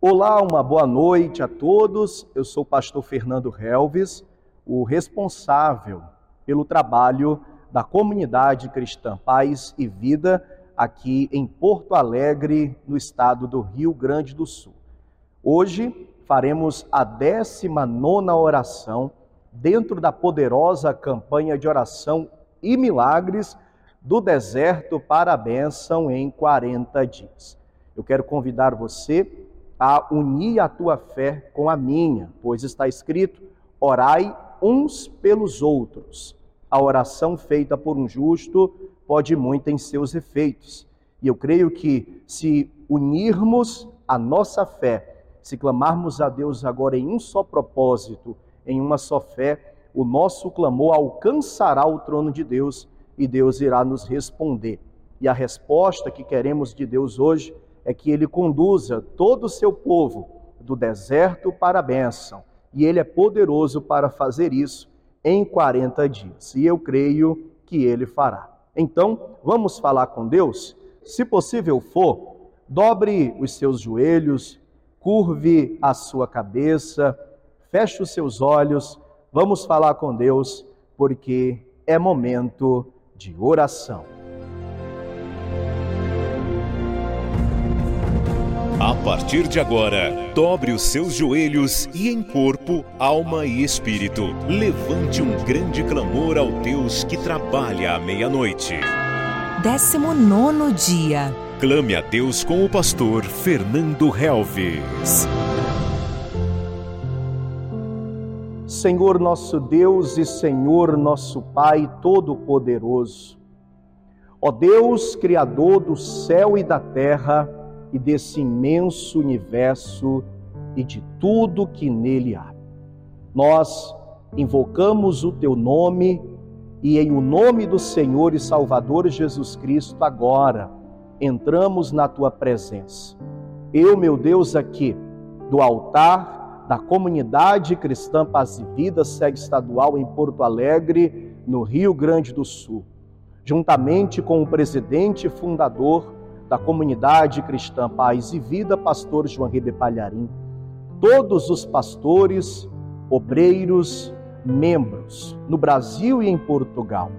Olá, uma boa noite a todos. Eu sou o pastor Fernando Helves, o responsável pelo trabalho da comunidade cristã Paz e Vida aqui em Porto Alegre, no estado do Rio Grande do Sul. Hoje faremos a 19 oração dentro da poderosa campanha de oração e milagres do deserto para a bênção em 40 dias. Eu quero convidar você a unir a tua fé com a minha, pois está escrito: orai uns pelos outros. A oração feita por um justo pode muito em seus efeitos. E eu creio que se unirmos a nossa fé, se clamarmos a Deus agora em um só propósito, em uma só fé, o nosso clamor alcançará o trono de Deus e Deus irá nos responder. E a resposta que queremos de Deus hoje é que ele conduza todo o seu povo do deserto para a bênção. E ele é poderoso para fazer isso em 40 dias. E eu creio que ele fará. Então, vamos falar com Deus? Se possível for, dobre os seus joelhos, curve a sua cabeça, feche os seus olhos. Vamos falar com Deus, porque é momento de oração. Partir de agora, dobre os seus joelhos e em corpo, alma e espírito, levante um grande clamor ao Deus que trabalha à meia-noite. 19 dia. Clame a Deus com o pastor Fernando Helves. Senhor nosso Deus e Senhor nosso Pai Todo-Poderoso, ó Deus, Criador do céu e da terra, e desse imenso universo e de tudo que nele há. Nós invocamos o teu nome e, em o nome do Senhor e Salvador Jesus Cristo, agora entramos na tua presença. Eu, meu Deus, aqui do altar da comunidade cristã Paz e Vida, sede estadual em Porto Alegre, no Rio Grande do Sul, juntamente com o presidente fundador da comunidade cristã Paz e Vida, pastor João Ribe Palharim, todos os pastores, obreiros, membros no Brasil e em Portugal,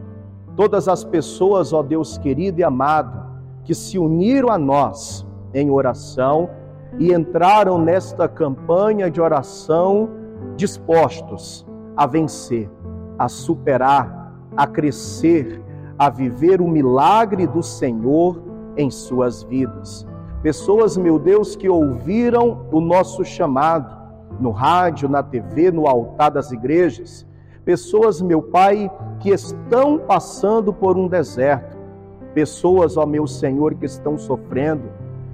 todas as pessoas, ó Deus querido e amado, que se uniram a nós em oração e entraram nesta campanha de oração dispostos a vencer, a superar, a crescer, a viver o milagre do Senhor em suas vidas. Pessoas, meu Deus, que ouviram o nosso chamado no rádio, na TV, no altar das igrejas. Pessoas, meu Pai, que estão passando por um deserto. Pessoas, ó meu Senhor, que estão sofrendo,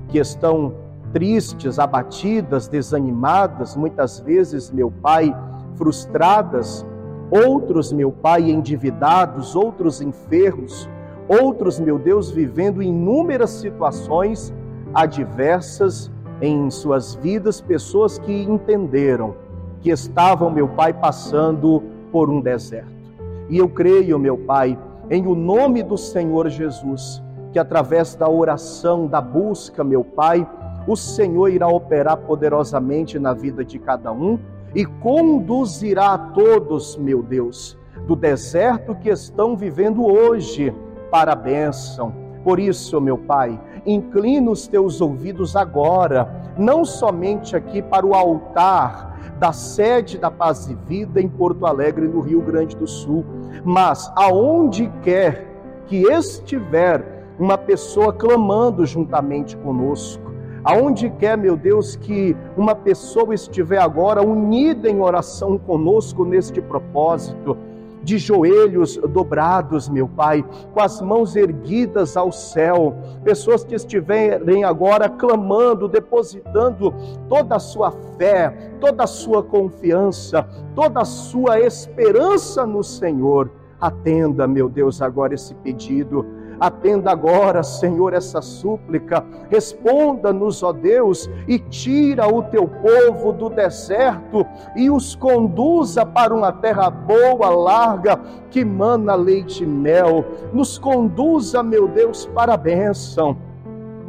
que estão tristes, abatidas, desanimadas, muitas vezes, meu Pai, frustradas. Outros, meu Pai, endividados, outros enfermos, Outros, meu Deus, vivendo inúmeras situações adversas em suas vidas, pessoas que entenderam que estavam, meu Pai, passando por um deserto. E eu creio, meu Pai, em o nome do Senhor Jesus, que através da oração, da busca, meu Pai, o Senhor irá operar poderosamente na vida de cada um e conduzirá a todos, meu Deus, do deserto que estão vivendo hoje para a bênção. Por isso, meu Pai, inclina os teus ouvidos agora, não somente aqui para o altar da sede da Paz e Vida em Porto Alegre, no Rio Grande do Sul, mas aonde quer que estiver uma pessoa clamando juntamente conosco, aonde quer, meu Deus, que uma pessoa estiver agora unida em oração conosco neste propósito, de joelhos dobrados, meu Pai, com as mãos erguidas ao céu, pessoas que estiverem agora clamando, depositando toda a sua fé, toda a sua confiança, toda a sua esperança no Senhor. Atenda, meu Deus, agora esse pedido Atenda agora, Senhor, essa súplica. Responda-nos, ó Deus, e tira o teu povo do deserto e os conduza para uma terra boa, larga, que mana leite e mel. Nos conduza, meu Deus, para a bênção.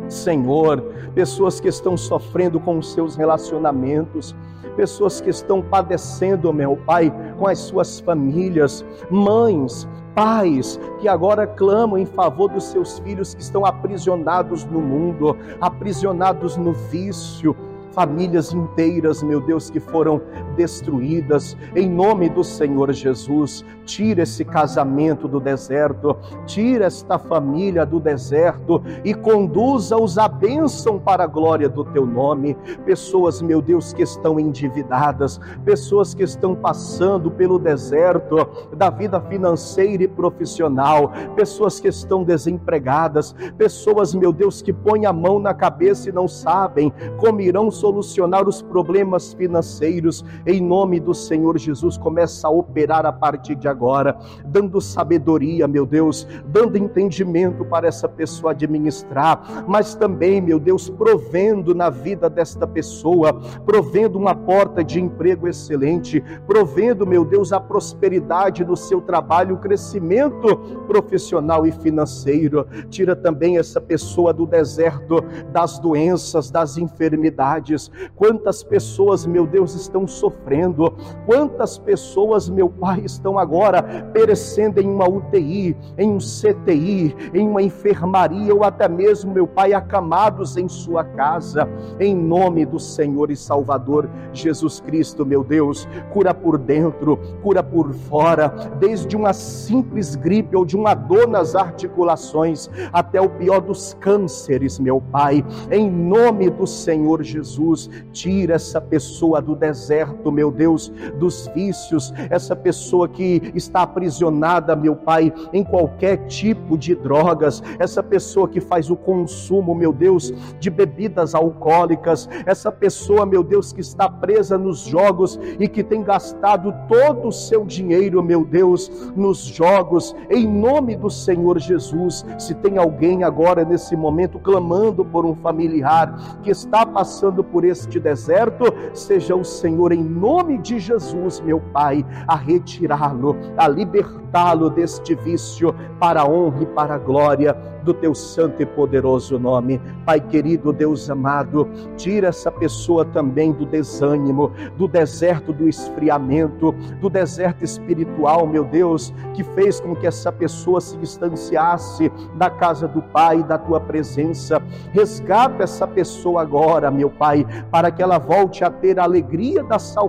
Senhor, pessoas que estão sofrendo com os seus relacionamentos, pessoas que estão padecendo, meu Pai, com as suas famílias, mães, pais que agora clamam em favor dos seus filhos que estão aprisionados no mundo, aprisionados no vício, famílias inteiras, meu Deus, que foram destruídas. Em nome do Senhor Jesus, tira esse casamento do deserto, tira esta família do deserto e conduza-os à bênção para a glória do teu nome. Pessoas, meu Deus, que estão endividadas, pessoas que estão passando pelo deserto da vida financeira e profissional, pessoas que estão desempregadas, pessoas, meu Deus, que põem a mão na cabeça e não sabem como irão solucionar os problemas financeiros, em nome do Senhor Jesus, começa a operar a partir de agora, dando sabedoria, meu Deus, dando entendimento para essa pessoa administrar, mas também, meu Deus, provendo na vida desta pessoa, provendo uma porta de emprego excelente, provendo, meu Deus, a prosperidade no seu trabalho, o crescimento profissional e financeiro. Tira também essa pessoa do deserto das doenças, das enfermidades quantas pessoas, meu Deus, estão sofrendo, quantas pessoas, meu Pai, estão agora perecendo em uma UTI, em um CTI, em uma enfermaria ou até mesmo, meu Pai, acamados em sua casa, em nome do Senhor e Salvador Jesus Cristo, meu Deus, cura por dentro, cura por fora, desde uma simples gripe ou de uma dor nas articulações até o pior dos cânceres, meu Pai, em nome do Senhor. Jesus, tira essa pessoa do deserto, meu Deus, dos vícios, essa pessoa que está aprisionada, meu Pai, em qualquer tipo de drogas, essa pessoa que faz o consumo, meu Deus, de bebidas alcoólicas, essa pessoa, meu Deus, que está presa nos jogos e que tem gastado todo o seu dinheiro, meu Deus, nos jogos, em nome do Senhor Jesus. Se tem alguém agora nesse momento clamando por um familiar que está passando por por este deserto, seja o Senhor, em nome de Jesus, meu Pai, a retirá-lo, a libertá-lo deste vício, para a honra e para a glória do teu santo e poderoso nome. Pai querido, Deus amado, tira essa pessoa também do desânimo, do deserto do esfriamento, do deserto espiritual, meu Deus, que fez com que essa pessoa se distanciasse da casa do Pai, da tua presença. Resgata essa pessoa agora, meu Pai, para que ela volte a ter a alegria da salvação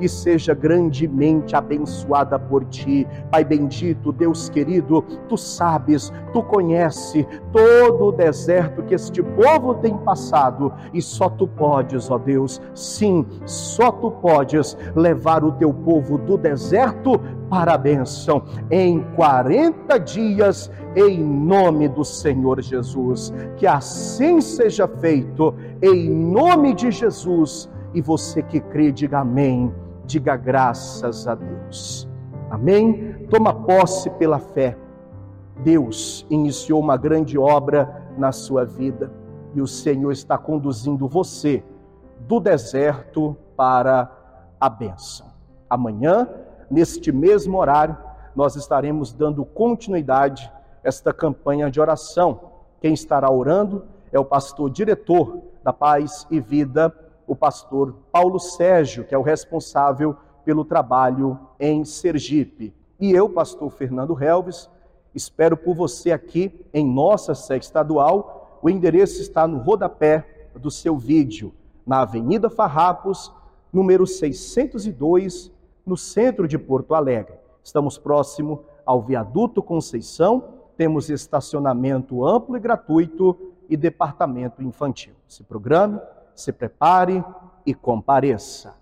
e seja grandemente abençoada por ti. Pai bendito, Deus querido, tu sabes, tu conhece todo o deserto que este povo tem passado e só tu podes, ó Deus, sim, só tu podes levar o teu povo do deserto para a bênção em 40 dias, em nome do Senhor Jesus. Que assim seja feito, em nome de Jesus. E você que crê, diga amém, diga graças a Deus. Amém? Toma posse pela fé Deus iniciou uma grande obra na sua vida e o Senhor está conduzindo você do deserto para a bênção. Amanhã, neste mesmo horário, nós estaremos dando continuidade a esta campanha de oração. Quem estará orando é o pastor diretor da Paz e Vida, o pastor Paulo Sérgio, que é o responsável pelo trabalho em Sergipe. E eu, pastor Fernando Helves, Espero por você aqui em nossa sede estadual. O endereço está no rodapé do seu vídeo, na Avenida Farrapos, número 602, no centro de Porto Alegre. Estamos próximo ao Viaduto Conceição, temos estacionamento amplo e gratuito e departamento infantil. Se programe, se prepare e compareça.